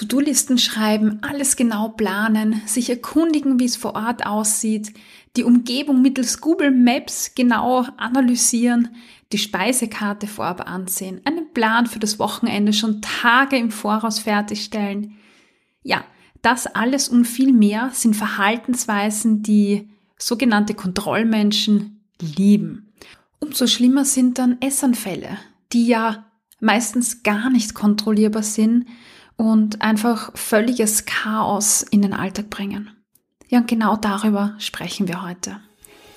To-Do-Listen schreiben, alles genau planen, sich erkundigen, wie es vor Ort aussieht, die Umgebung mittels Google Maps genau analysieren, die Speisekarte vorab ansehen, einen Plan für das Wochenende schon Tage im Voraus fertigstellen. Ja, das alles und viel mehr sind Verhaltensweisen, die sogenannte Kontrollmenschen lieben. Umso schlimmer sind dann Essanfälle, die ja meistens gar nicht kontrollierbar sind und einfach völliges Chaos in den Alltag bringen. Ja, und genau darüber sprechen wir heute.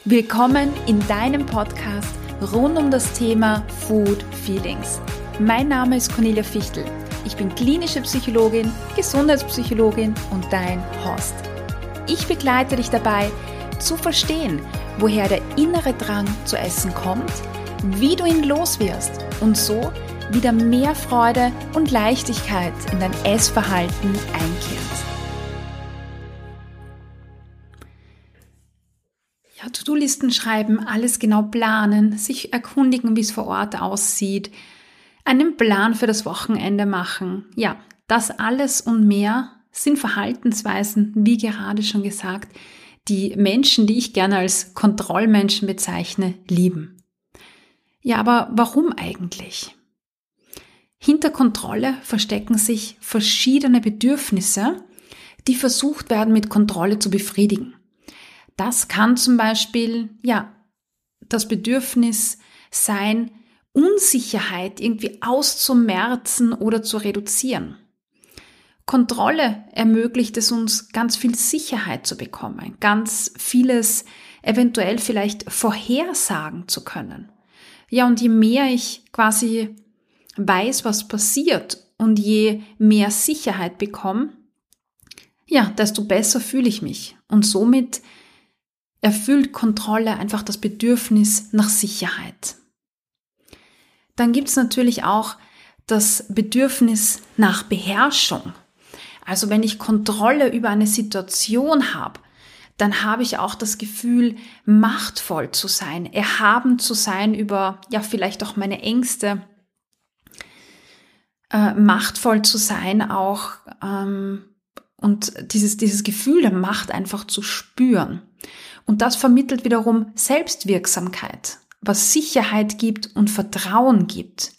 Willkommen in deinem Podcast rund um das Thema Food Feelings. Mein Name ist Cornelia Fichtel. Ich bin klinische Psychologin, Gesundheitspsychologin und dein Host. Ich begleite dich dabei, zu verstehen, woher der innere Drang zu essen kommt, wie du ihn loswirst und so wieder mehr Freude und Leichtigkeit in dein Essverhalten einkehrt. Ja, To-Do-Listen schreiben, alles genau planen, sich erkundigen, wie es vor Ort aussieht, einen Plan für das Wochenende machen. Ja, das alles und mehr sind Verhaltensweisen, wie gerade schon gesagt, die Menschen, die ich gerne als Kontrollmenschen bezeichne, lieben. Ja, aber warum eigentlich? Hinter Kontrolle verstecken sich verschiedene Bedürfnisse, die versucht werden mit Kontrolle zu befriedigen. Das kann zum Beispiel, ja, das Bedürfnis sein, Unsicherheit irgendwie auszumerzen oder zu reduzieren. Kontrolle ermöglicht es uns, ganz viel Sicherheit zu bekommen, ganz vieles eventuell vielleicht vorhersagen zu können. Ja, und je mehr ich quasi weiß, was passiert und je mehr Sicherheit bekomme, ja, desto besser fühle ich mich. Und somit erfüllt Kontrolle einfach das Bedürfnis nach Sicherheit. Dann gibt es natürlich auch das Bedürfnis nach Beherrschung. Also wenn ich Kontrolle über eine Situation habe, dann habe ich auch das Gefühl, machtvoll zu sein, erhaben zu sein über, ja, vielleicht auch meine Ängste, äh, machtvoll zu sein, auch ähm, und dieses, dieses Gefühl der Macht einfach zu spüren. Und das vermittelt wiederum Selbstwirksamkeit, was Sicherheit gibt und Vertrauen gibt.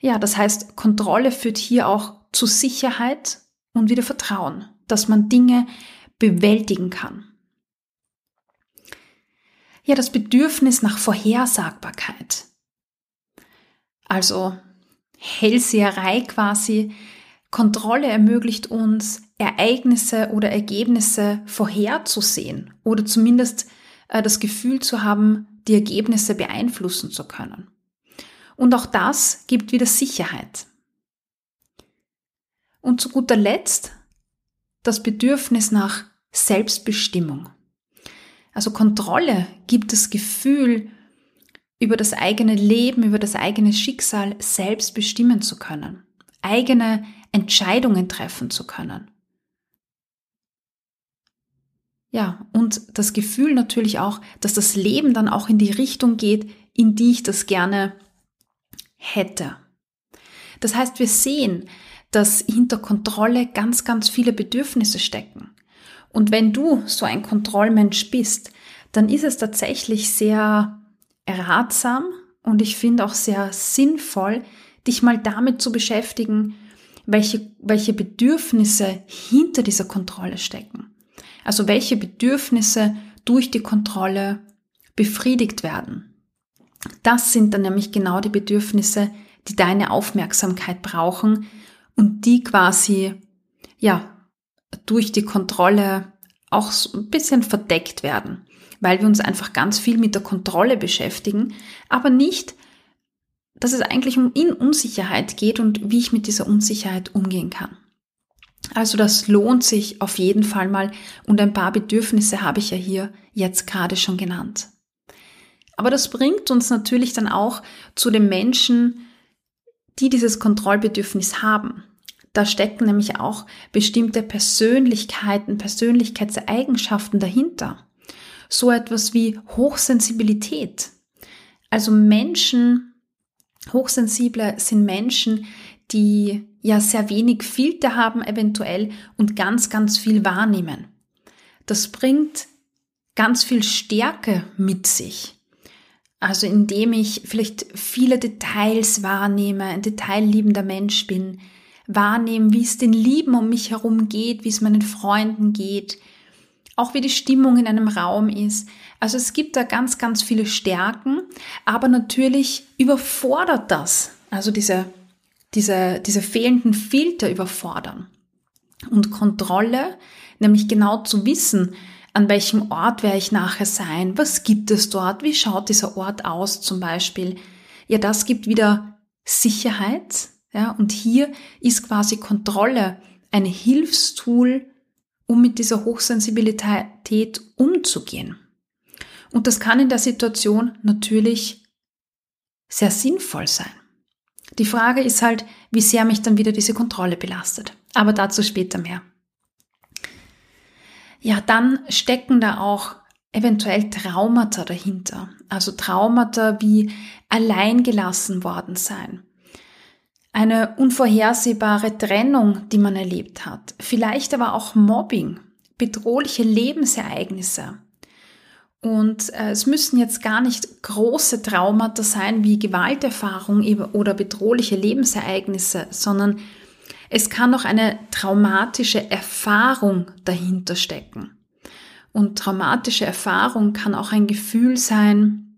Ja, das heißt, Kontrolle führt hier auch zu Sicherheit und wieder Vertrauen, dass man Dinge bewältigen kann. Ja, das Bedürfnis nach Vorhersagbarkeit. Also Hellseherei quasi. Kontrolle ermöglicht uns, Ereignisse oder Ergebnisse vorherzusehen oder zumindest äh, das Gefühl zu haben, die Ergebnisse beeinflussen zu können. Und auch das gibt wieder Sicherheit. Und zu guter Letzt das Bedürfnis nach Selbstbestimmung. Also Kontrolle gibt das Gefühl, über das eigene Leben, über das eigene Schicksal selbst bestimmen zu können, eigene Entscheidungen treffen zu können. Ja, und das Gefühl natürlich auch, dass das Leben dann auch in die Richtung geht, in die ich das gerne hätte. Das heißt, wir sehen, dass hinter Kontrolle ganz, ganz viele Bedürfnisse stecken. Und wenn du so ein Kontrollmensch bist, dann ist es tatsächlich sehr ratsam und ich finde auch sehr sinnvoll, dich mal damit zu beschäftigen, welche, welche Bedürfnisse hinter dieser Kontrolle stecken. Also welche Bedürfnisse durch die Kontrolle befriedigt werden. Das sind dann nämlich genau die Bedürfnisse, die deine Aufmerksamkeit brauchen und die quasi, ja, durch die Kontrolle auch so ein bisschen verdeckt werden weil wir uns einfach ganz viel mit der Kontrolle beschäftigen, aber nicht, dass es eigentlich um in Unsicherheit geht und wie ich mit dieser Unsicherheit umgehen kann. Also das lohnt sich auf jeden Fall mal und ein paar Bedürfnisse habe ich ja hier jetzt gerade schon genannt. Aber das bringt uns natürlich dann auch zu den Menschen, die dieses Kontrollbedürfnis haben. Da stecken nämlich auch bestimmte Persönlichkeiten, Persönlichkeitseigenschaften dahinter so etwas wie Hochsensibilität. Also Menschen, Hochsensible sind Menschen, die ja sehr wenig Filter haben eventuell und ganz, ganz viel wahrnehmen. Das bringt ganz viel Stärke mit sich. Also indem ich vielleicht viele Details wahrnehme, ein detailliebender Mensch bin, wahrnehme, wie es den Lieben um mich herum geht, wie es meinen Freunden geht, auch wie die Stimmung in einem Raum ist. Also es gibt da ganz, ganz viele Stärken, aber natürlich überfordert das, also diese, diese, diese fehlenden Filter überfordern. Und Kontrolle, nämlich genau zu wissen, an welchem Ort werde ich nachher sein, was gibt es dort, wie schaut dieser Ort aus zum Beispiel. Ja, das gibt wieder Sicherheit, ja, und hier ist quasi Kontrolle ein Hilfstool, um mit dieser Hochsensibilität umzugehen. Und das kann in der Situation natürlich sehr sinnvoll sein. Die Frage ist halt, wie sehr mich dann wieder diese Kontrolle belastet. Aber dazu später mehr. Ja, dann stecken da auch eventuell Traumata dahinter. Also Traumata wie allein gelassen worden sein, eine unvorhersehbare Trennung, die man erlebt hat, vielleicht aber auch Mobbing, bedrohliche Lebensereignisse. Und äh, es müssen jetzt gar nicht große Traumata sein wie Gewalterfahrung oder bedrohliche Lebensereignisse, sondern es kann auch eine traumatische Erfahrung dahinter stecken. Und traumatische Erfahrung kann auch ein Gefühl sein,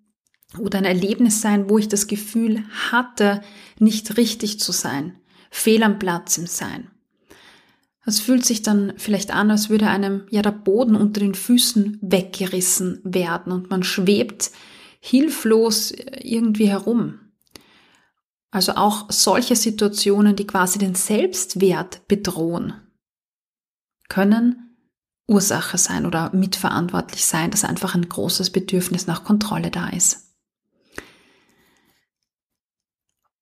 oder ein Erlebnis sein, wo ich das Gefühl hatte, nicht richtig zu sein, fehl am Platz im Sein. Es fühlt sich dann vielleicht an, als würde einem ja der Boden unter den Füßen weggerissen werden und man schwebt hilflos irgendwie herum. Also auch solche Situationen, die quasi den Selbstwert bedrohen, können Ursache sein oder mitverantwortlich sein, dass einfach ein großes Bedürfnis nach Kontrolle da ist.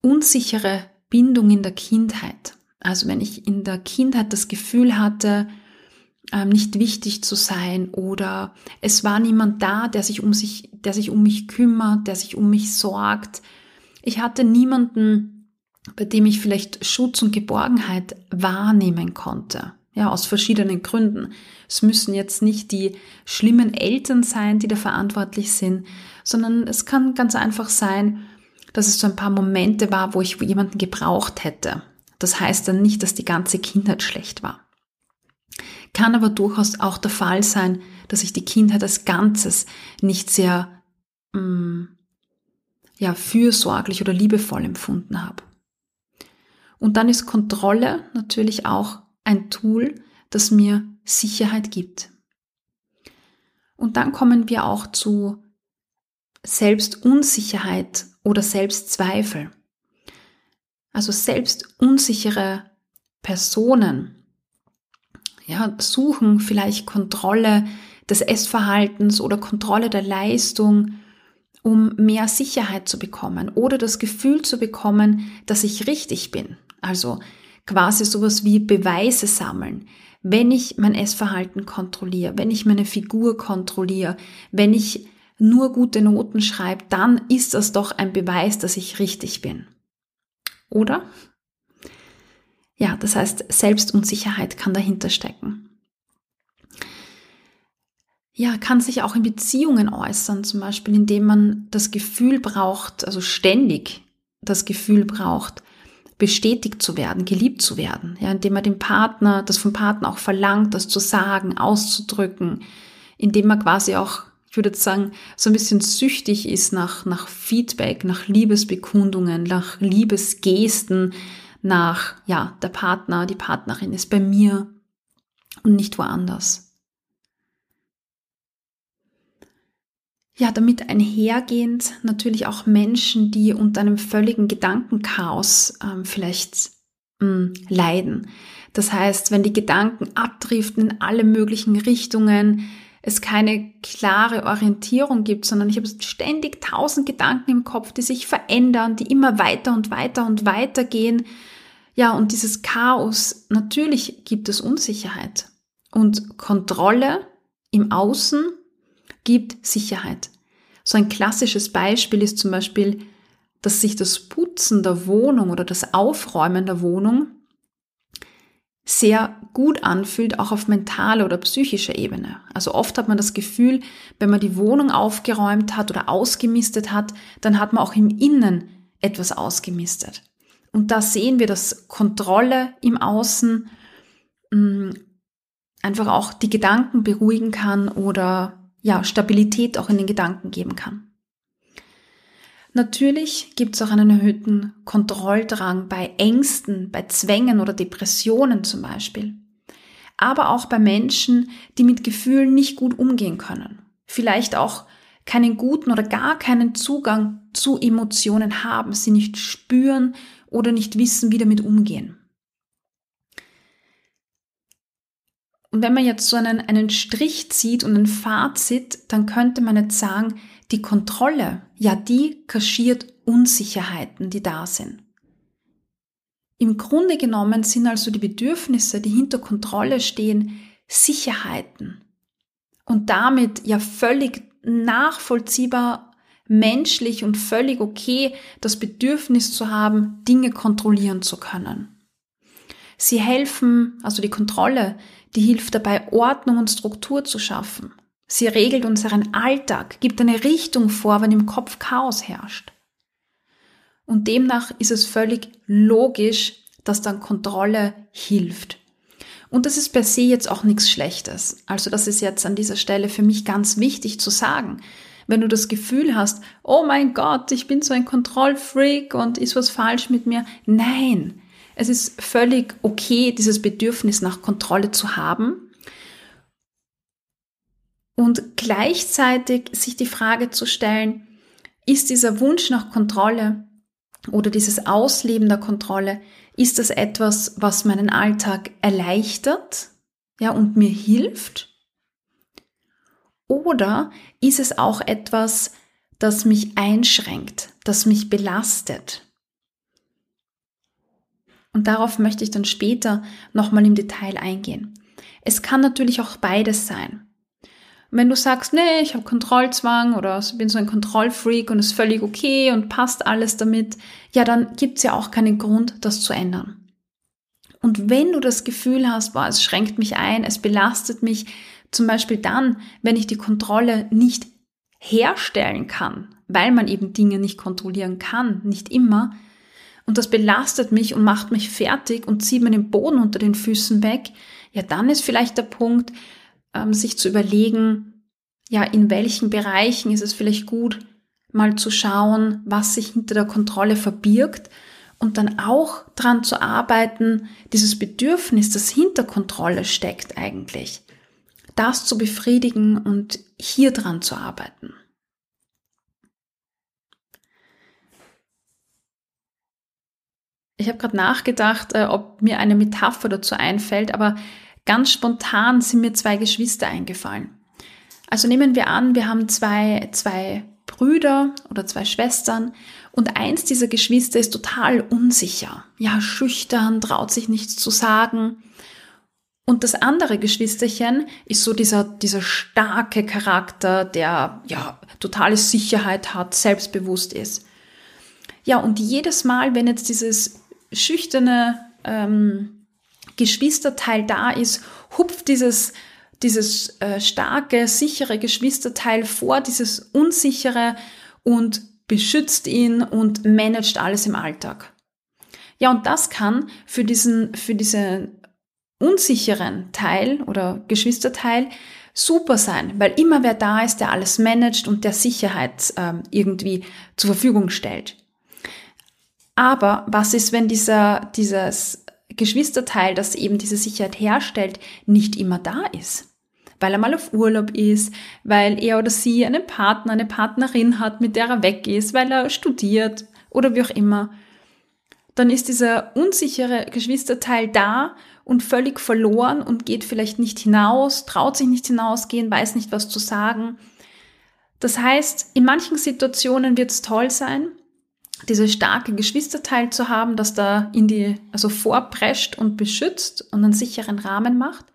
Unsichere Bindung in der Kindheit. Also wenn ich in der Kindheit das Gefühl hatte, ähm, nicht wichtig zu sein oder es war niemand da, der sich um sich, der sich um mich kümmert, der sich um mich sorgt. Ich hatte niemanden, bei dem ich vielleicht Schutz und Geborgenheit wahrnehmen konnte. Ja, aus verschiedenen Gründen. Es müssen jetzt nicht die schlimmen Eltern sein, die da verantwortlich sind, sondern es kann ganz einfach sein, dass es so ein paar Momente war, wo ich jemanden gebraucht hätte. Das heißt dann nicht, dass die ganze Kindheit schlecht war. Kann aber durchaus auch der Fall sein, dass ich die Kindheit als Ganzes nicht sehr mh, mm, ja, fürsorglich oder liebevoll empfunden habe. Und dann ist Kontrolle natürlich auch ein Tool, das mir Sicherheit gibt. Und dann kommen wir auch zu Selbstunsicherheit oder Selbstzweifel. Also selbstunsichere Personen ja, suchen vielleicht Kontrolle des Essverhaltens oder Kontrolle der Leistung, um mehr Sicherheit zu bekommen oder das Gefühl zu bekommen, dass ich richtig bin. Also quasi sowas wie Beweise sammeln. Wenn ich mein Essverhalten kontrolliere, wenn ich meine Figur kontrolliere, wenn ich nur gute Noten schreibt, dann ist das doch ein Beweis, dass ich richtig bin. Oder? Ja, das heißt, Selbstunsicherheit kann dahinter stecken. Ja, kann sich auch in Beziehungen äußern, zum Beispiel indem man das Gefühl braucht, also ständig das Gefühl braucht, bestätigt zu werden, geliebt zu werden, ja, indem man dem Partner, das vom Partner auch verlangt, das zu sagen, auszudrücken, indem man quasi auch ich würde jetzt sagen, so ein bisschen süchtig ist nach, nach Feedback, nach Liebesbekundungen, nach Liebesgesten, nach, ja, der Partner, die Partnerin ist bei mir und nicht woanders. Ja, damit einhergehend natürlich auch Menschen, die unter einem völligen Gedankenchaos ähm, vielleicht mh, hm, leiden. Das heißt, wenn die Gedanken abdriften in alle möglichen Richtungen, es keine klare Orientierung gibt, sondern ich habe ständig tausend Gedanken im Kopf, die sich verändern, die immer weiter und weiter und weiter gehen. Ja, und dieses Chaos, natürlich gibt es Unsicherheit. Und Kontrolle im Außen gibt Sicherheit. So ein klassisches Beispiel ist zum Beispiel dass sich das Putzen der Wohnung oder das Aufräumen der Wohnung sehr gut anfühlt, auch auf mentaler oder psychischer Ebene. Also oft hat man das Gefühl, wenn man die Wohnung aufgeräumt hat oder ausgemistet hat, dann hat man auch im Innen etwas ausgemistet. Und da sehen wir, dass Kontrolle im Außen mm, einfach auch die Gedanken beruhigen kann oder ja, Stabilität auch in den Gedanken geben kann. Natürlich gibt es auch einen erhöhten Kontrolldrang bei Ängsten, bei Zwängen oder Depressionen zum Beispiel. Aber auch bei Menschen, die mit Gefühlen nicht gut umgehen können. Vielleicht auch keinen guten oder gar keinen Zugang zu Emotionen haben, sie nicht spüren oder nicht wissen, wie damit umgehen. Und wenn man jetzt so einen, einen Strich zieht und ein Fazit, dann könnte man jetzt sagen, die Kontrolle, ja, die kaschiert Unsicherheiten, die da sind. Im Grunde genommen sind also die Bedürfnisse, die hinter Kontrolle stehen, Sicherheiten. Und damit ja völlig nachvollziehbar menschlich und völlig okay, das Bedürfnis zu haben, Dinge kontrollieren zu können. Sie helfen, also die Kontrolle, die hilft dabei, Ordnung und Struktur zu schaffen. Sie regelt unseren Alltag, gibt eine Richtung vor, wenn im Kopf Chaos herrscht. Und demnach ist es völlig logisch, dass dann Kontrolle hilft. Und das ist per se jetzt auch nichts Schlechtes. Also das ist jetzt an dieser Stelle für mich ganz wichtig zu sagen. Wenn du das Gefühl hast, oh mein Gott, ich bin so ein Kontrollfreak und ist was falsch mit mir. Nein, es ist völlig okay, dieses Bedürfnis nach Kontrolle zu haben und gleichzeitig sich die Frage zu stellen, ist dieser Wunsch nach Kontrolle oder dieses Ausleben der Kontrolle, ist das etwas, was meinen Alltag erleichtert, ja, und mir hilft? Oder ist es auch etwas, das mich einschränkt, das mich belastet? Und darauf möchte ich dann später nochmal im Detail eingehen. Es kann natürlich auch beides sein. Wenn du sagst, nee, ich habe Kontrollzwang oder bin so ein Kontrollfreak und ist völlig okay und passt alles damit, ja, dann gibt's ja auch keinen Grund, das zu ändern. Und wenn du das Gefühl hast, boah, es schränkt mich ein, es belastet mich, zum Beispiel dann, wenn ich die Kontrolle nicht herstellen kann, weil man eben Dinge nicht kontrollieren kann, nicht immer, und das belastet mich und macht mich fertig und zieht mir den Boden unter den Füßen weg, ja, dann ist vielleicht der Punkt, ähm, sich zu überlegen, ja, in welchen Bereichen ist es vielleicht gut, mal zu schauen, was sich hinter der Kontrolle verbirgt und dann auch dran zu arbeiten, dieses Bedürfnis, das hinter Kontrolle steckt eigentlich, das zu befriedigen und hier dran zu arbeiten. Ich habe gerade nachgedacht, äh, ob mir eine Metapher dazu einfällt, aber ganz spontan sind mir zwei Geschwister eingefallen. Also nehmen wir an, wir haben zwei, zwei Brüder oder zwei Schwestern und eins dieser Geschwister ist total unsicher, ja, schüchtern, traut sich nichts zu sagen. Und das andere Geschwisterchen ist so dieser, dieser starke Charakter, der ja totale Sicherheit hat, selbstbewusst ist. Ja, und jedes Mal, wenn jetzt dieses schüchterne ähm, Geschwisterteil da ist, hupft dieses, dieses äh, starke, sichere Geschwisterteil vor dieses unsichere und beschützt ihn und managt alles im Alltag. Ja, und das kann für diesen, für diesen unsicheren Teil oder Geschwisterteil super sein, weil immer wer da ist, der alles managt und der Sicherheit ähm, irgendwie zur Verfügung stellt. Aber was ist, wenn dieser, dieses Geschwisterteil, das eben diese Sicherheit herstellt, nicht immer da ist? Weil er mal auf Urlaub ist, weil er oder sie einen Partner, eine Partnerin hat, mit der er weg ist, weil er studiert oder wie auch immer. Dann ist dieser unsichere Geschwisterteil da und völlig verloren und geht vielleicht nicht hinaus, traut sich nicht hinausgehen, weiß nicht, was zu sagen. Das heißt, in manchen Situationen wird es toll sein, dieses starke Geschwisterteil zu haben, das da in die, also vorprescht und beschützt und einen sicheren Rahmen macht.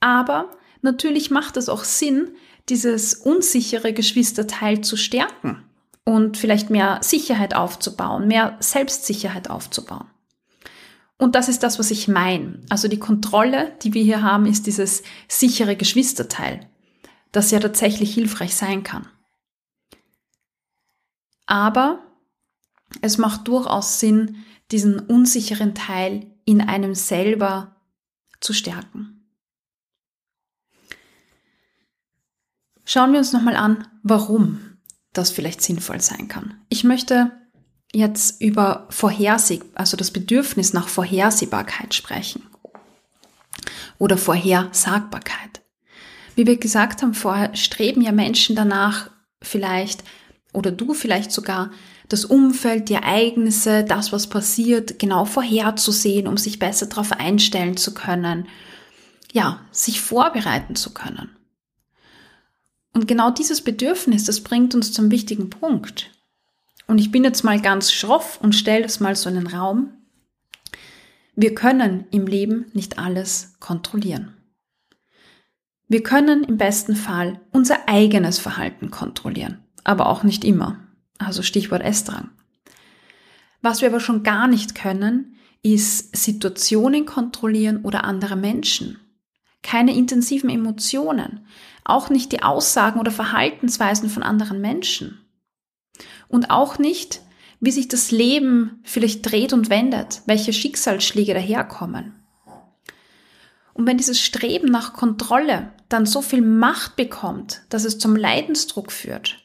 Aber natürlich macht es auch Sinn, dieses unsichere Geschwisterteil zu stärken. und vielleicht mehr Sicherheit aufzubauen, mehr Selbstsicherheit aufzubauen. Und das ist das, was ich meine. Also die Kontrolle, die wir hier haben, ist dieses sichere Geschwisterteil, das ja tatsächlich hilfreich sein kann. Aber es macht durchaus Sinn, diesen unsicheren Teil in einem selber zu stärken. Schauen wir uns nochmal an, warum das vielleicht sinnvoll sein kann. Ich möchte jetzt über Vorherseh, also das Bedürfnis nach Vorhersehbarkeit sprechen oder Vorhersagbarkeit. Wie wir gesagt haben vorher, streben ja Menschen danach vielleicht oder du vielleicht sogar das Umfeld, die Ereignisse, das, was passiert, genau vorherzusehen, um sich besser darauf einstellen zu können, ja, sich vorbereiten zu können. Und genau dieses Bedürfnis, das bringt uns zum wichtigen Punkt. Und ich bin jetzt mal ganz schroff und stelle das mal so in den Raum. Wir können im Leben nicht alles kontrollieren. Wir können im besten Fall unser eigenes Verhalten kontrollieren, aber auch nicht immer. Also Stichwort Essdrang. Was wir aber schon gar nicht können, ist Situationen kontrollieren oder andere Menschen. Keine intensiven Emotionen, auch nicht die Aussagen oder Verhaltensweisen von anderen Menschen. Und auch nicht, wie sich das Leben vielleicht dreht und wendet, welche Schicksalsschläge daherkommen. Und wenn dieses Streben nach Kontrolle dann so viel Macht bekommt, dass es zum Leidensdruck führt,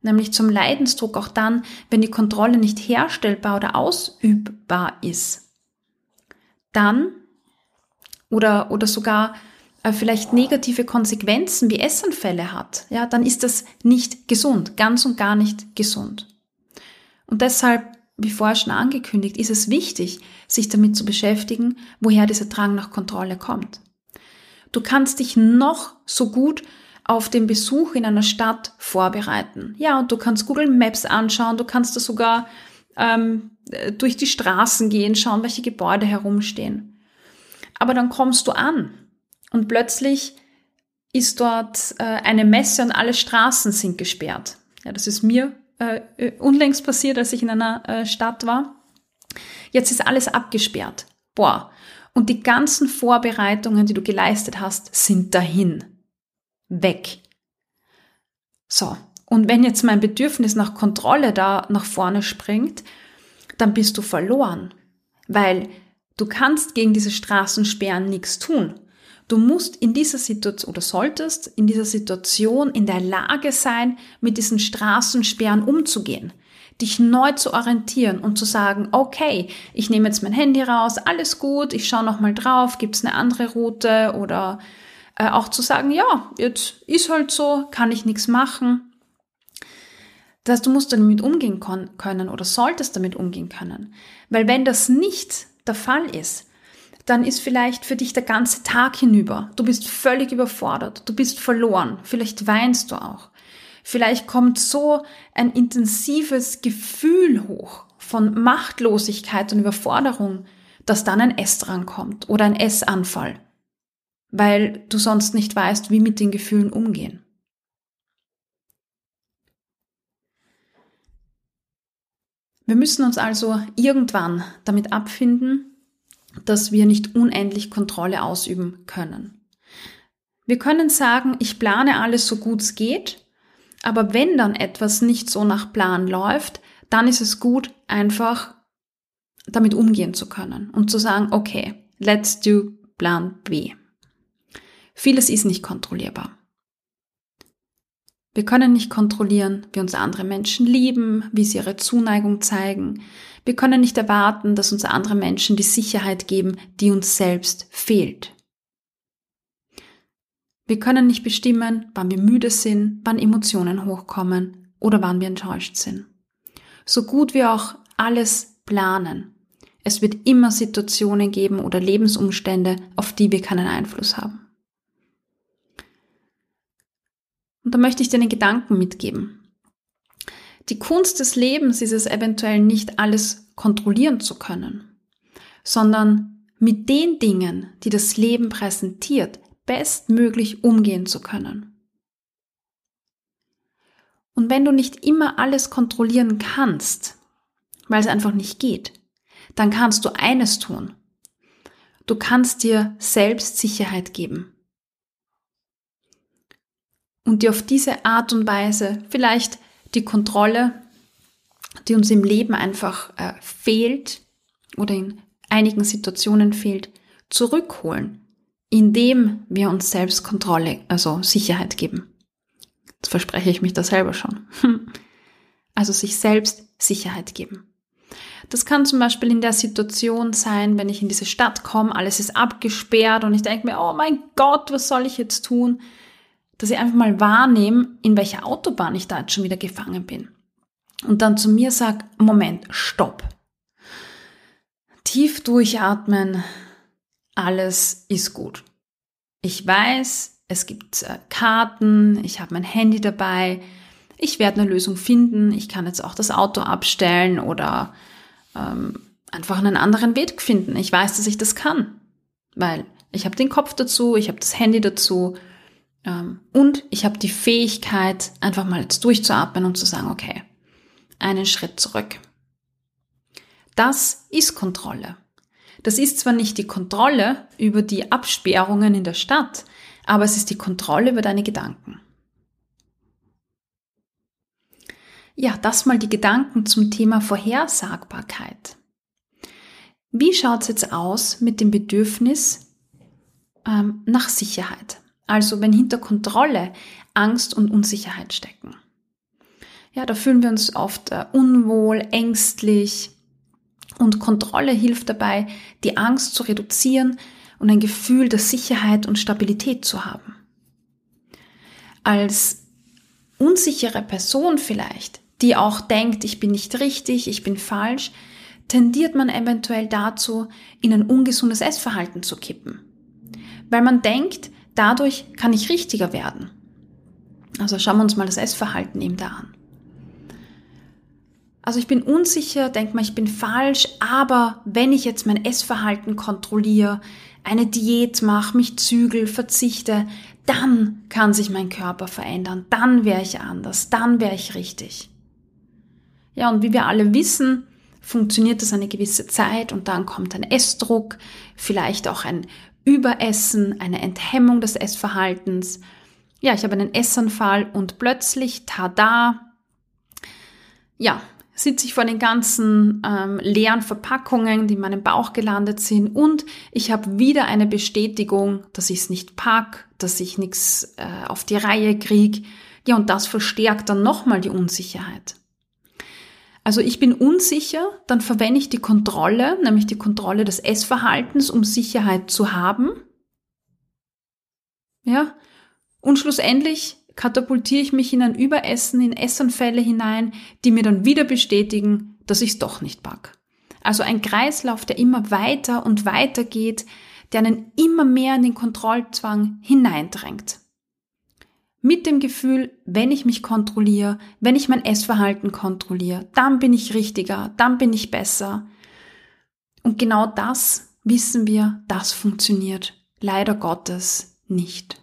nämlich zum Leidensdruck auch dann, wenn die Kontrolle nicht herstellbar oder ausübbar ist, dann oder, oder sogar äh, vielleicht negative Konsequenzen wie Essanfälle hat, ja, dann ist das nicht gesund, ganz und gar nicht gesund. Und deshalb, wie vorher schon angekündigt, ist es wichtig, sich damit zu beschäftigen, woher dieser Drang nach Kontrolle kommt. Du kannst dich noch so gut auf den Besuch in einer Stadt vorbereiten. Ja, und du kannst Google Maps anschauen, du kannst da sogar ähm, durch die Straßen gehen, schauen, welche Gebäude herumstehen. Aber dann kommst du an und plötzlich ist dort äh, eine Messe und alle Straßen sind gesperrt. Ja, das ist mir äh, äh, unlängst passiert, als ich in einer äh, Stadt war. Jetzt ist alles abgesperrt. Boah. Und die ganzen Vorbereitungen, die du geleistet hast, sind dahin. Weg. So. Und wenn jetzt mein Bedürfnis nach Kontrolle da nach vorne springt, dann bist du verloren. Weil du kannst gegen diese Straßensperren nichts tun. Du musst in dieser Situation oder solltest in dieser Situation in der Lage sein, mit diesen Straßensperren umzugehen, dich neu zu orientieren und zu sagen, okay, ich nehme jetzt mein Handy raus, alles gut, ich schaue nochmal drauf, gibt es eine andere Route oder äh, auch zu sagen, ja, jetzt ist halt so, kann ich nichts machen. Das heißt, du musst damit umgehen können oder solltest damit umgehen können. Weil wenn das nicht der Fall ist, dann ist vielleicht für dich der ganze Tag hinüber. Du bist völlig überfordert, du bist verloren, vielleicht weinst du auch. Vielleicht kommt so ein intensives Gefühl hoch von Machtlosigkeit und Überforderung, dass dann ein Essdrang kommt oder ein Essanfall, weil du sonst nicht weißt, wie mit den Gefühlen umgehen. Wir müssen uns also irgendwann damit abfinden, dass wir nicht unendlich Kontrolle ausüben können. Wir können sagen, ich plane alles so gut es geht, aber wenn dann etwas nicht so nach Plan läuft, dann ist es gut, einfach damit umgehen zu können und zu sagen, okay, let's do Plan B. Vieles ist nicht kontrollierbar. Wir können nicht kontrollieren, wie uns andere Menschen lieben, wie sie ihre Zuneigung zeigen. Wir können nicht erwarten, dass uns andere Menschen die Sicherheit geben, die uns selbst fehlt. Wir können nicht bestimmen, wann wir müde sind, wann Emotionen hochkommen oder wann wir enttäuscht sind. So gut wir auch alles planen, es wird immer Situationen geben oder Lebensumstände, auf die wir keinen Einfluss haben. Und da möchte ich dir einen Gedanken mitgeben. Die Kunst des Lebens ist es eventuell nicht alles kontrollieren zu können, sondern mit den Dingen, die das Leben präsentiert, bestmöglich umgehen zu können. Und wenn du nicht immer alles kontrollieren kannst, weil es einfach nicht geht, dann kannst du eines tun. Du kannst dir selbst Sicherheit geben. Und dir auf diese Art und Weise vielleicht die Kontrolle, die uns im Leben einfach äh, fehlt oder in einigen Situationen fehlt, zurückholen, indem wir uns selbst Kontrolle, also Sicherheit geben. Jetzt verspreche ich mich da selber schon. Also sich selbst Sicherheit geben. Das kann zum Beispiel in der Situation sein, wenn ich in diese Stadt komme, alles ist abgesperrt und ich denke mir, oh mein Gott, was soll ich jetzt tun? Dass ich einfach mal wahrnehme, in welcher Autobahn ich da jetzt schon wieder gefangen bin. Und dann zu mir sage, Moment, stopp. Tief durchatmen, alles ist gut. Ich weiß, es gibt äh, Karten, ich habe mein Handy dabei, ich werde eine Lösung finden, ich kann jetzt auch das Auto abstellen oder ähm, einfach einen anderen Weg finden. Ich weiß, dass ich das kann, weil ich habe den Kopf dazu, ich habe das Handy dazu und ich habe die Fähigkeit, einfach mal jetzt durchzuatmen und zu sagen, okay, einen Schritt zurück. Das ist Kontrolle. Das ist zwar nicht die Kontrolle über die Absperrungen in der Stadt, aber es ist die Kontrolle über deine Gedanken. Ja, das mal die Gedanken zum Thema Vorhersagbarkeit. Wie schaut es jetzt aus mit dem Bedürfnis ähm, nach Sicherheit? Also wenn hinter Kontrolle Angst und Unsicherheit stecken. Ja, da fühlen wir uns oft äh, unwohl, ängstlich und Kontrolle hilft dabei, die Angst zu reduzieren und ein Gefühl der Sicherheit und Stabilität zu haben. Als unsichere Person vielleicht die auch denkt, ich bin nicht richtig, ich bin falsch, tendiert man eventuell dazu, in ein ungesundes Essverhalten zu kippen. Weil man denkt, dadurch kann ich richtiger werden. Also schauen wir uns mal das Essverhalten eben da an. Also ich bin unsicher, denkt man, ich bin falsch, aber wenn ich jetzt mein Essverhalten kontrolliere, eine Diät mache, mich zügel, verzichte, dann kann sich mein Körper verändern, dann wäre ich anders, dann wäre ich richtig. Ja, und wie wir alle wissen, funktioniert das eine gewisse Zeit und dann kommt ein Essdruck, vielleicht auch ein Überessen, eine Enthemmung des Essverhaltens. Ja, ich habe einen Essanfall und plötzlich, tada, ja, sitze ich vor den ganzen ähm, leeren Verpackungen, die in meinem Bauch gelandet sind und ich habe wieder eine Bestätigung, dass ich es nicht pack, dass ich nichts äh, auf die Reihe kriege. Ja, und das verstärkt dann nochmal die Unsicherheit. Also ich bin unsicher, dann verwende ich die Kontrolle, nämlich die Kontrolle des Essverhaltens, um Sicherheit zu haben. Ja, und schlussendlich katapultiere ich mich in ein Überessen, in Essanfälle hinein, die mir dann wieder bestätigen, dass ich es doch nicht pack. Also ein Kreislauf, der immer weiter und weiter geht, der einen immer mehr in den Kontrollzwang hineindrängt mit dem Gefühl, wenn ich mich kontrolliere, wenn ich mein Essverhalten kontrolliere, dann bin ich richtiger, dann bin ich besser. Und genau das wissen wir, das funktioniert leider Gottes nicht.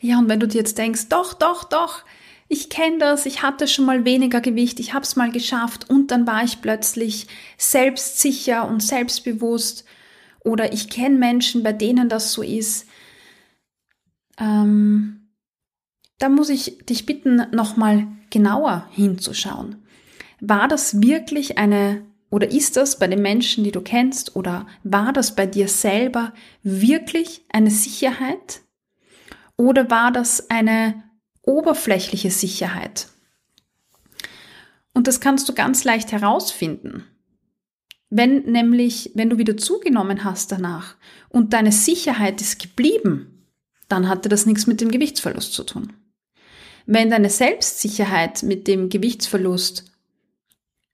Ja, und wenn du dir jetzt denkst, doch, doch, doch, ich kenne das, ich hatte schon mal weniger Gewicht, ich habe es mal geschafft und dann war ich plötzlich selbstsicher und selbstbewusst oder ich kenne Menschen, bei denen das so ist. Ähm, da muss ich dich bitten, nochmal genauer hinzuschauen. War das wirklich eine, oder ist das bei den Menschen, die du kennst, oder war das bei dir selber wirklich eine Sicherheit? Oder war das eine oberflächliche Sicherheit? Und das kannst du ganz leicht herausfinden. Wenn nämlich, wenn du wieder zugenommen hast danach und deine Sicherheit ist geblieben, dann hatte das nichts mit dem Gewichtsverlust zu tun. Wenn deine Selbstsicherheit mit dem Gewichtsverlust,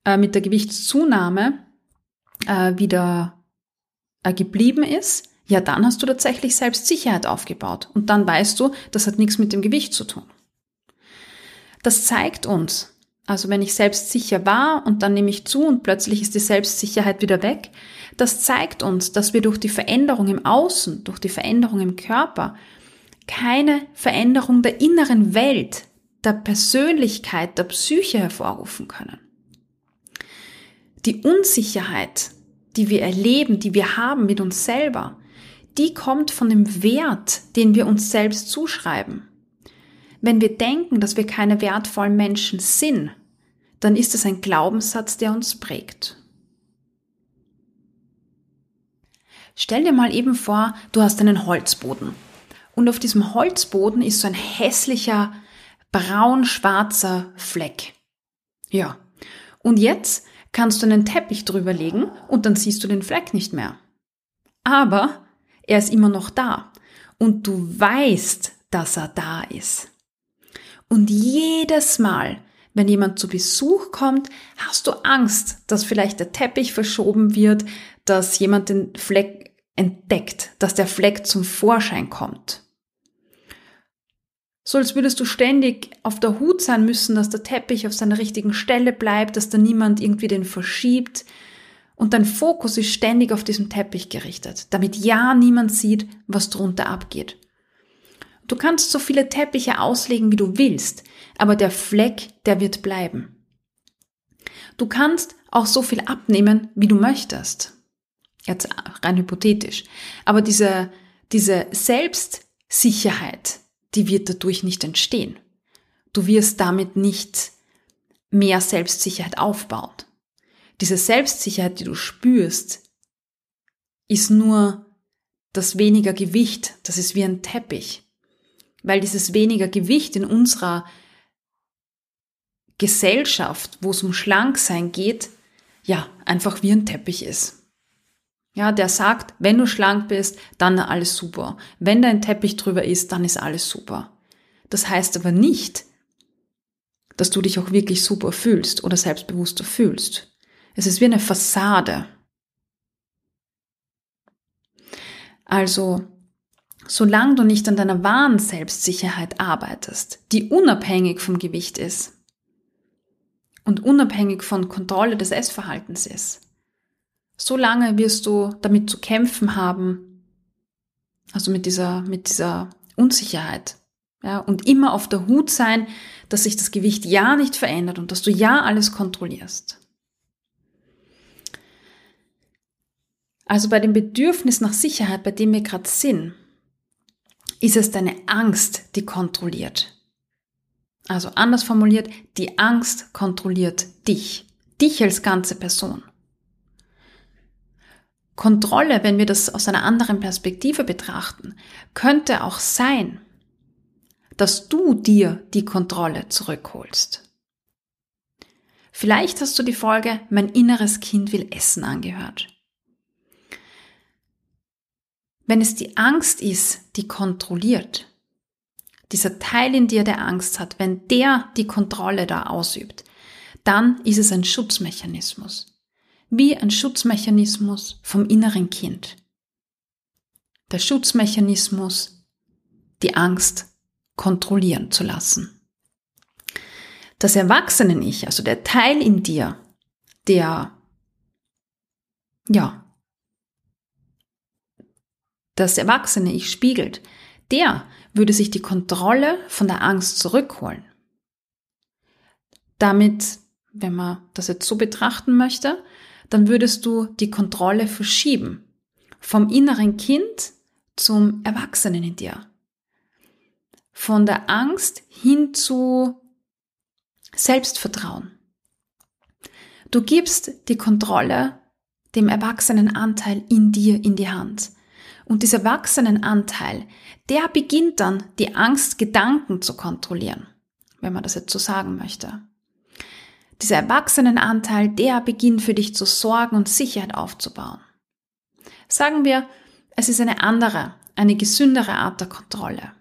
äh, mit der Gewichtszunahme äh, wieder äh, geblieben ist, ja, dann hast du tatsächlich Selbstsicherheit aufgebaut. Und dann weißt du, das hat nichts mit dem Gewicht zu tun. Das zeigt uns, also wenn ich selbstsicher war und dann nehme ich zu und plötzlich ist die Selbstsicherheit wieder weg, das zeigt uns, dass wir durch die Veränderung im Außen, durch die Veränderung im Körper keine Veränderung der inneren Welt der Persönlichkeit, der Psyche hervorrufen können. Die Unsicherheit, die wir erleben, die wir haben mit uns selber, die kommt von dem Wert, den wir uns selbst zuschreiben. Wenn wir denken, dass wir keine wertvollen Menschen sind, dann ist es ein Glaubenssatz, der uns prägt. Stell dir mal eben vor, du hast einen Holzboden. Und auf diesem Holzboden ist so ein hässlicher, braun-schwarzer Fleck. Ja. Und jetzt kannst du einen Teppich drüber legen und dann siehst du den Fleck nicht mehr. Aber er ist immer noch da. Und du weißt, dass er da ist. Und jedes Mal, wenn jemand zu Besuch kommt, hast du Angst, dass vielleicht der Teppich verschoben wird, dass jemand den Fleck entdeckt, dass der Fleck zum Vorschein kommt. So als würdest du ständig auf der Hut sein müssen, dass der Teppich auf seiner richtigen Stelle bleibt, dass da niemand irgendwie den verschiebt. Und dein Fokus ist ständig auf diesem Teppich gerichtet, damit ja niemand sieht, was drunter abgeht. Du kannst so viele Teppiche auslegen, wie du willst, aber der Fleck, der wird bleiben. Du kannst auch so viel abnehmen, wie du möchtest. Jetzt rein hypothetisch. Aber diese, diese Selbstsicherheit, die wird dadurch nicht entstehen. Du wirst damit nicht mehr Selbstsicherheit aufbauen. Diese Selbstsicherheit, die du spürst, ist nur das weniger Gewicht, das ist wie ein Teppich. Weil dieses weniger Gewicht in unserer Gesellschaft, wo es um Schlanksein geht, ja, einfach wie ein Teppich ist. Ja, der sagt, wenn du schlank bist, dann alles super. Wenn dein Teppich drüber ist, dann ist alles super. Das heißt aber nicht, dass du dich auch wirklich super fühlst oder selbstbewusster fühlst. Es ist wie eine Fassade. Also, solange du nicht an deiner wahren Selbstsicherheit arbeitest, die unabhängig vom Gewicht ist und unabhängig von Kontrolle des Essverhaltens ist, so lange wirst du damit zu kämpfen haben, also mit dieser, mit dieser Unsicherheit. Ja, und immer auf der Hut sein, dass sich das Gewicht ja nicht verändert und dass du ja alles kontrollierst. Also bei dem Bedürfnis nach Sicherheit, bei dem wir gerade sind, ist es deine Angst, die kontrolliert. Also anders formuliert, die Angst kontrolliert dich, dich als ganze Person. Kontrolle, wenn wir das aus einer anderen Perspektive betrachten, könnte auch sein, dass du dir die Kontrolle zurückholst. Vielleicht hast du die Folge Mein inneres Kind will Essen angehört. Wenn es die Angst ist, die kontrolliert, dieser Teil in dir, der Angst hat, wenn der die Kontrolle da ausübt, dann ist es ein Schutzmechanismus wie ein Schutzmechanismus vom inneren Kind. Der Schutzmechanismus, die Angst kontrollieren zu lassen. Das Erwachsene-Ich, also der Teil in dir, der, ja, das Erwachsene-Ich spiegelt, der würde sich die Kontrolle von der Angst zurückholen. Damit, wenn man das jetzt so betrachten möchte, dann würdest du die Kontrolle verschieben. Vom inneren Kind zum Erwachsenen in dir. Von der Angst hin zu Selbstvertrauen. Du gibst die Kontrolle dem Erwachsenenanteil in dir in die Hand. Und dieser Erwachsenenanteil, der beginnt dann, die Angstgedanken zu kontrollieren, wenn man das jetzt so sagen möchte. Dieser Erwachsenenanteil, der beginnt für dich zu sorgen und Sicherheit aufzubauen. Sagen wir, es ist eine andere, eine gesündere Art der Kontrolle.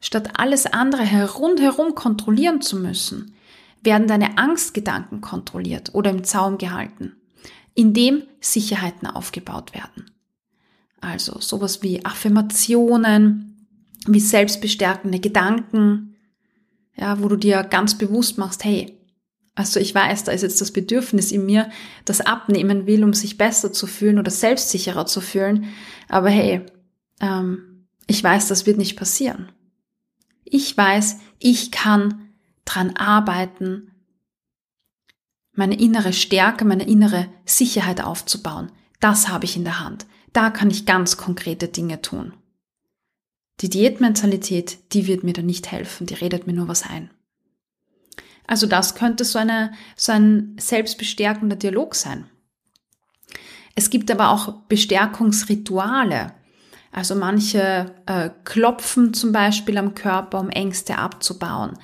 Statt alles andere rundherum kontrollieren zu müssen, werden deine Angstgedanken kontrolliert oder im Zaum gehalten, indem Sicherheiten aufgebaut werden. Also sowas wie Affirmationen, wie selbstbestärkende Gedanken, ja, wo du dir ganz bewusst machst, hey, also ich weiß, da ist jetzt das Bedürfnis in mir, das abnehmen will, um sich besser zu fühlen oder selbstsicherer zu fühlen. Aber hey, ähm, ich weiß, das wird nicht passieren. Ich weiß, ich kann dran arbeiten, meine innere Stärke, meine innere Sicherheit aufzubauen. Das habe ich in der Hand. Da kann ich ganz konkrete Dinge tun. Die Diätmentalität, die wird mir da nicht helfen, die redet mir nur was ein. Also das könnte so, eine, so ein selbstbestärkender Dialog sein. Es gibt aber auch Bestärkungsrituale. Also manche äh, klopfen zum Beispiel am Körper, um Ängste abzubauen.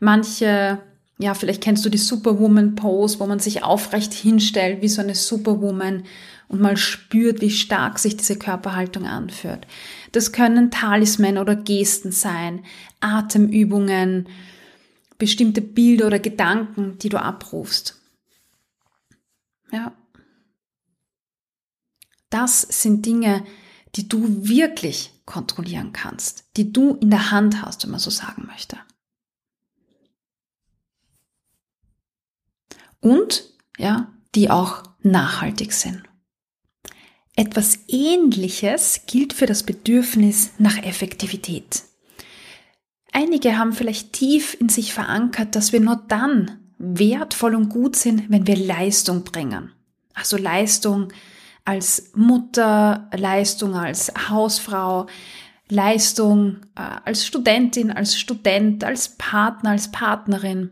Manche, ja, vielleicht kennst du die Superwoman Pose, wo man sich aufrecht hinstellt wie so eine Superwoman und mal spürt, wie stark sich diese Körperhaltung anfühlt. Das können Talismen oder Gesten sein, Atemübungen, bestimmte Bilder oder Gedanken, die du abrufst. Ja. Das sind Dinge, die du wirklich kontrollieren kannst, die du in der Hand hast, wenn man so sagen möchte. Und, ja, die auch nachhaltig sind. Etwas Ähnliches gilt für das Bedürfnis nach Effektivität. Einige haben vielleicht tief in sich verankert, dass wir nur dann wertvoll und gut sind, wenn wir Leistung bringen. Also Leistung als Mutter, Leistung als Hausfrau, Leistung äh, als Studentin, als Student, als Partner, als Partnerin,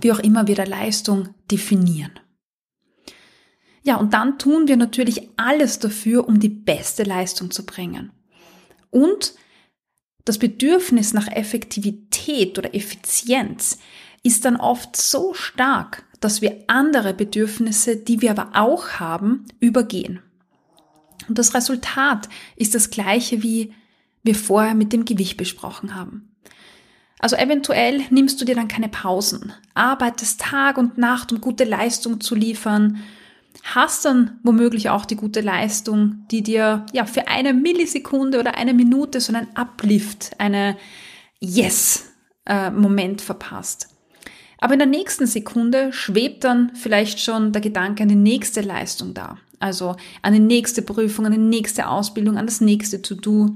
wie auch immer wir da Leistung definieren. Ja, und dann tun wir natürlich alles dafür, um die beste Leistung zu bringen. Und das Bedürfnis nach Effektivität oder Effizienz ist dann oft so stark, dass wir andere Bedürfnisse, die wir aber auch haben, übergehen. Und das Resultat ist das gleiche, wie wir vorher mit dem Gewicht besprochen haben. Also eventuell nimmst du dir dann keine Pausen, arbeitest Tag und Nacht, um gute Leistung zu liefern, hast dann womöglich auch die gute Leistung, die dir ja für eine Millisekunde oder eine Minute so einen Uplift, eine Yes-Moment äh, verpasst. Aber in der nächsten Sekunde schwebt dann vielleicht schon der Gedanke an die nächste Leistung da. Also an die nächste Prüfung, an die nächste Ausbildung, an das nächste To-Do.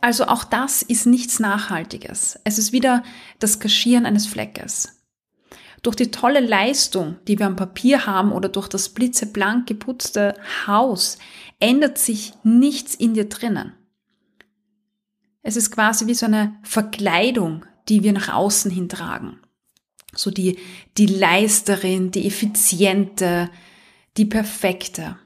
Also auch das ist nichts Nachhaltiges. Es ist wieder das Kaschieren eines Fleckes. Durch die tolle Leistung, die wir am Papier haben oder durch das blitzeblank geputzte Haus ändert sich nichts in dir drinnen. Es ist quasi wie so eine Verkleidung, die wir nach außen hin tragen. So die, die Leisterin, die effiziente, die perfekte.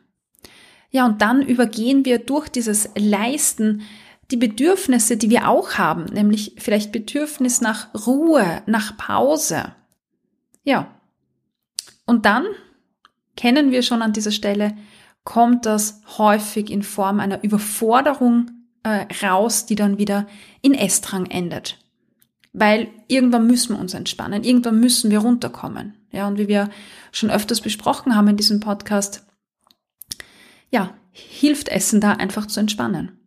Ja, und dann übergehen wir durch dieses Leisten die Bedürfnisse, die wir auch haben, nämlich vielleicht Bedürfnis nach Ruhe, nach Pause. Ja. Und dann kennen wir schon an dieser Stelle, kommt das häufig in Form einer Überforderung äh, raus, die dann wieder in Essdrang endet. Weil irgendwann müssen wir uns entspannen, irgendwann müssen wir runterkommen. Ja, und wie wir schon öfters besprochen haben in diesem Podcast, ja, hilft Essen da einfach zu entspannen.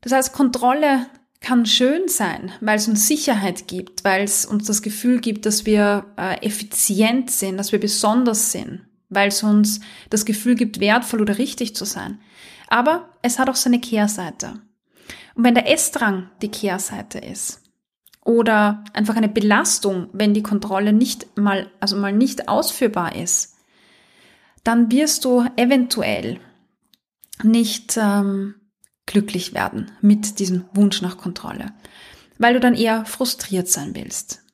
Das heißt, Kontrolle kann schön sein, weil es uns Sicherheit gibt, weil es uns das Gefühl gibt, dass wir äh, effizient sind, dass wir besonders sind, weil es uns das Gefühl gibt, wertvoll oder richtig zu sein. Aber es hat auch seine Kehrseite. Und wenn der Essdrang die Kehrseite ist oder einfach eine Belastung, wenn die Kontrolle nicht mal, also mal nicht ausführbar ist, dann wirst du eventuell nicht ähm, glücklich werden mit diesem Wunsch nach Kontrolle, weil du dann eher frustriert sein willst.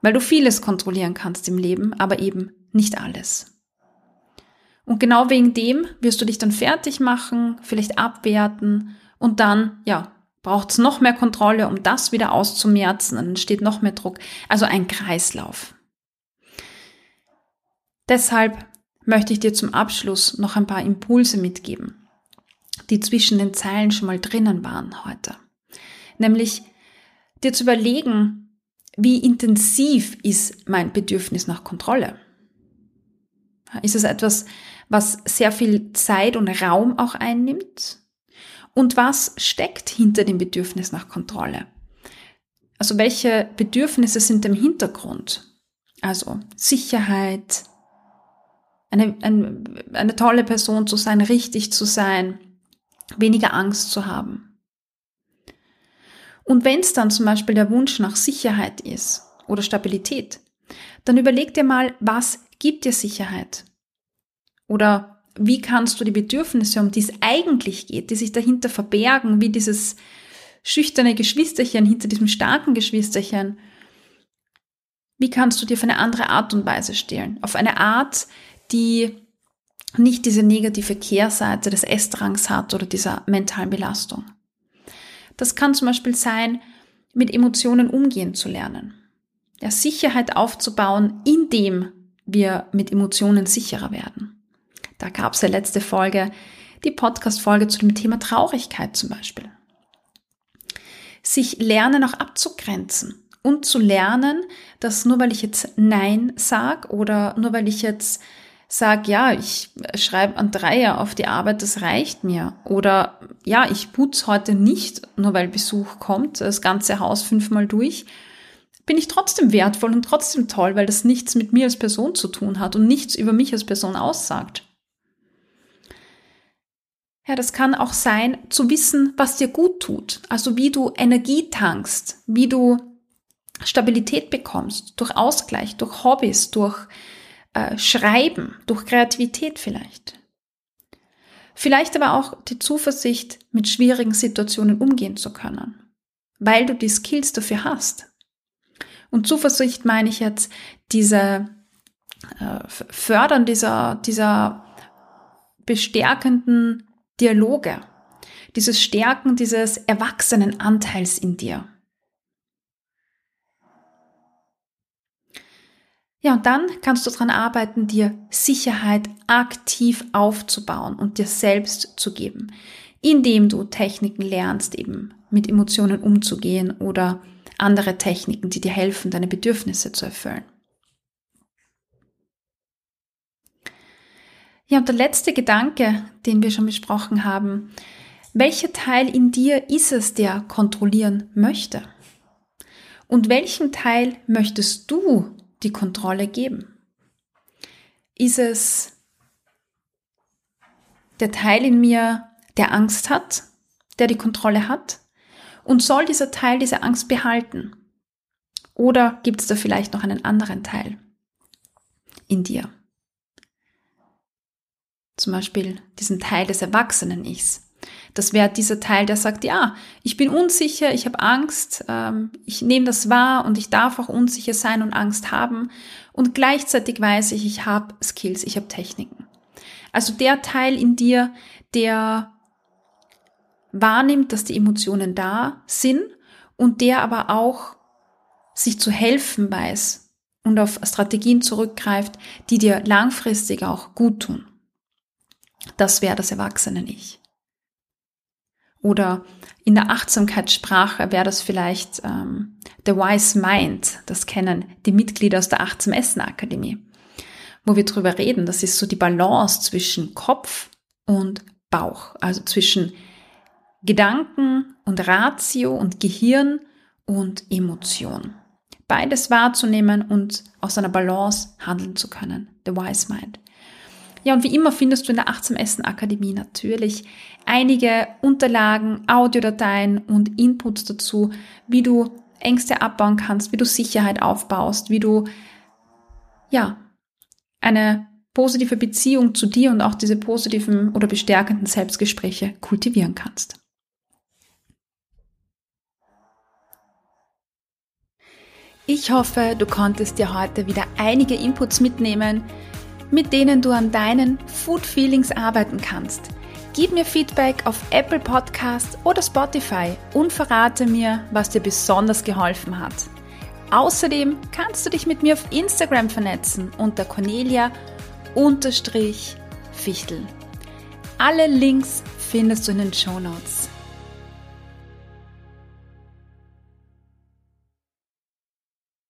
Weil du vieles kontrollieren kannst im Leben, aber eben nicht alles. Und genau wegen dem wirst du dich dann fertig machen, vielleicht abwerten und dann, ja, braucht es noch mehr Kontrolle, um das wieder auszumerzen, dann entsteht noch mehr Druck. Also ein Kreislauf. Deshalb möchte ich dir zum Abschluss noch ein paar Impulse mitgeben die zwischen den Zeilen schon mal drinnen waren heute. Nämlich dir zu überlegen, wie intensiv ist mein Bedürfnis nach Kontrolle? Ist es etwas, was sehr viel Zeit und Raum auch einnimmt? Und was steckt hinter dem Bedürfnis nach Kontrolle? Also welche Bedürfnisse sind im Hintergrund? Also Sicherheit, eine, eine, eine tolle Person zu sein, richtig zu sein, weniger Angst zu haben. Und wenn es dann zum Beispiel der Wunsch nach Sicherheit ist oder Stabilität, dann überleg dir mal, was gibt dir Sicherheit? Oder wie kannst du die Bedürfnisse, um die es eigentlich geht, die sich dahinter verbergen, wie dieses schüchterne Geschwisterchen hinter diesem starken Geschwisterchen, wie kannst du dir auf eine andere Art und Weise stehlen? Auf eine Art, die nicht diese negative Kehrseite des Essdrangs hat oder dieser mentalen Belastung. Das kann zum Beispiel sein, mit Emotionen umgehen zu lernen. Ja, Sicherheit aufzubauen, indem wir mit Emotionen sicherer werden. Da gab es ja letzte Folge, die Podcast-Folge zu dem Thema Traurigkeit zum Beispiel. Sich lernen auch abzugrenzen und zu lernen, dass nur weil ich jetzt Nein sag oder nur weil ich jetzt sag, ja, ich schreibe an Dreier auf die Arbeit, das reicht mir. Oder ja, ich putze heute nicht, nur weil Besuch kommt, das ganze Haus fünfmal durch, bin ich trotzdem wertvoll und trotzdem toll, weil das nichts mit mir als Person zu tun hat und nichts über mich als Person aussagt. Ja, das kann auch sein, zu wissen, was dir gut tut. Also wie du Energie tankst, wie du Stabilität bekommst, durch Ausgleich, durch Hobbys, durch äh, Schreiben, durch Kreativität vielleicht. Vielleicht aber auch die Zuversicht, mit schwierigen Situationen umgehen zu können, weil du die Skills dafür hast. Und Zuversicht meine ich jetzt diese äh, Fördern dieser, dieser bestärkenden Dialoge, dieses Stärken dieses erwachsenen Anteils in dir. Ja, und dann kannst du daran arbeiten, dir Sicherheit aktiv aufzubauen und dir selbst zu geben, indem du Techniken lernst, eben mit Emotionen umzugehen oder andere Techniken, die dir helfen, deine Bedürfnisse zu erfüllen. Ja, und der letzte Gedanke, den wir schon besprochen haben, welcher Teil in dir ist es, der kontrollieren möchte? Und welchen Teil möchtest du die Kontrolle geben? Ist es der Teil in mir, der Angst hat, der die Kontrolle hat? Und soll dieser Teil diese Angst behalten? Oder gibt es da vielleicht noch einen anderen Teil in dir? Zum Beispiel diesen Teil des Erwachsenen-Ichs, das wäre dieser Teil, der sagt, ja, ich bin unsicher, ich habe Angst, ähm, ich nehme das wahr und ich darf auch unsicher sein und Angst haben. Und gleichzeitig weiß ich, ich habe Skills, ich habe Techniken. Also der Teil in dir, der wahrnimmt, dass die Emotionen da sind und der aber auch sich zu helfen weiß und auf Strategien zurückgreift, die dir langfristig auch gut tun. Das wäre das Erwachsene-Ich. Oder in der Achtsamkeitssprache wäre das vielleicht ähm, The Wise Mind. Das kennen die Mitglieder aus der Achtsam Essen Akademie, wo wir drüber reden. Das ist so die Balance zwischen Kopf und Bauch, also zwischen Gedanken und Ratio und Gehirn und Emotion. Beides wahrzunehmen und aus einer Balance handeln zu können. The Wise Mind. Ja, und wie immer findest du in der Achtsam Essen Akademie natürlich einige Unterlagen, Audiodateien und Inputs dazu, wie du Ängste abbauen kannst, wie du Sicherheit aufbaust, wie du, ja, eine positive Beziehung zu dir und auch diese positiven oder bestärkenden Selbstgespräche kultivieren kannst. Ich hoffe, du konntest dir heute wieder einige Inputs mitnehmen, mit denen du an deinen Food Feelings arbeiten kannst. Gib mir Feedback auf Apple Podcasts oder Spotify und verrate mir, was dir besonders geholfen hat. Außerdem kannst du dich mit mir auf Instagram vernetzen unter Cornelia-Fichtel. Alle Links findest du in den Show Notes.